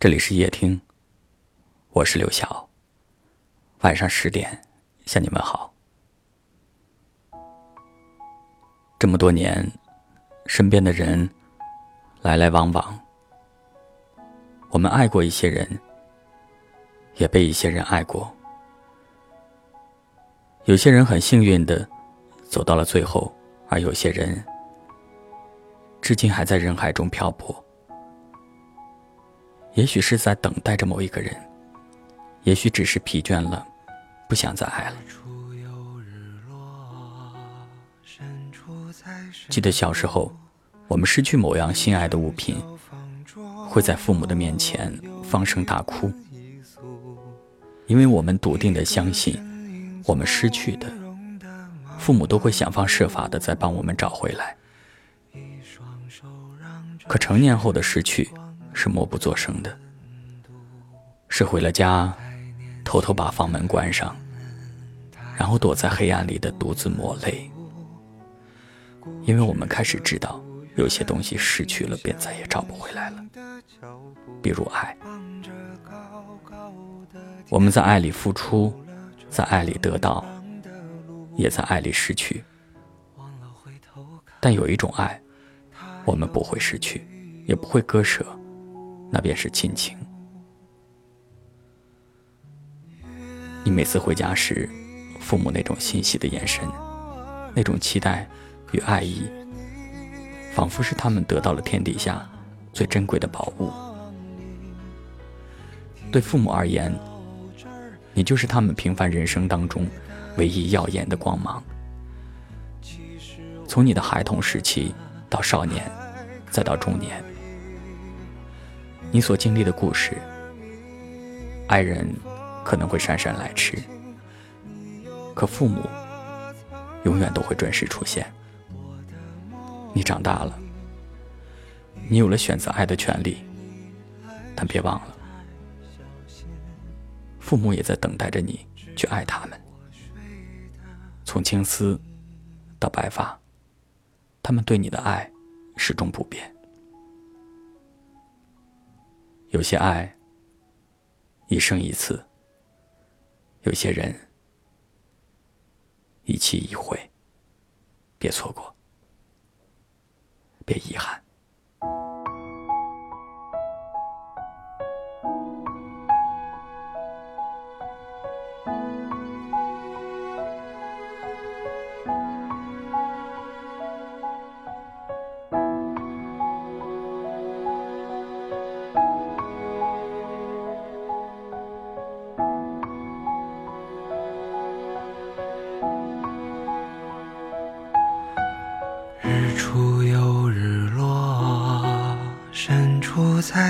这里是夜听，我是刘晓。晚上十点向你们好。这么多年，身边的人来来往往，我们爱过一些人，也被一些人爱过。有些人很幸运的走到了最后，而有些人至今还在人海中漂泊。也许是在等待着某一个人，也许只是疲倦了，不想再爱了。记得小时候，我们失去某样心爱的物品，会在父母的面前放声大哭，因为我们笃定的相信，我们失去的，父母都会想方设法的再帮我们找回来。可成年后的失去。是默不作声的，是回了家，偷偷把房门关上，然后躲在黑暗里的独自抹泪。因为我们开始知道，有些东西失去了便再也找不回来了，比如爱。我们在爱里付出，在爱里得到，也在爱里失去。但有一种爱，我们不会失去，也不会割舍。那便是亲情。你每次回家时，父母那种欣喜的眼神，那种期待与爱意，仿佛是他们得到了天底下最珍贵的宝物。对父母而言，你就是他们平凡人生当中唯一耀眼的光芒。从你的孩童时期到少年，再到中年。你所经历的故事，爱人可能会姗姗来迟，可父母永远都会准时出现。你长大了，你有了选择爱的权利，但别忘了，父母也在等待着你去爱他们。从青丝到白发，他们对你的爱始终不变。有些爱，一生一次；有些人，一期一会。别错过，别遗憾。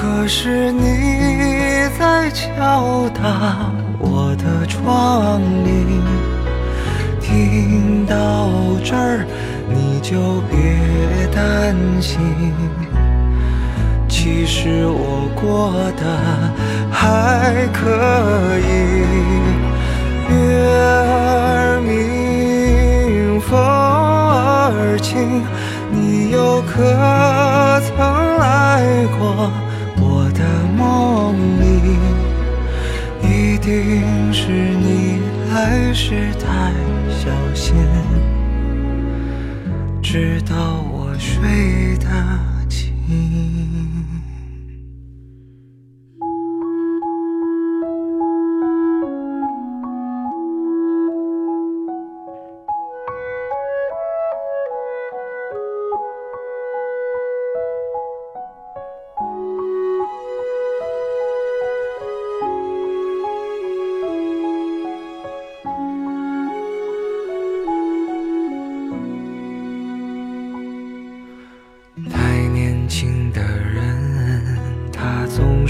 可是你在敲打我的窗棂，听到这儿你就别担心，其实我过得还可以。月儿明，风儿轻，你又可曾来过？的梦里一定是你来时太小心，直到我睡得轻。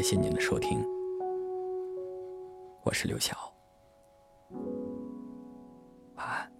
感谢您的收听我是刘晓。晚安。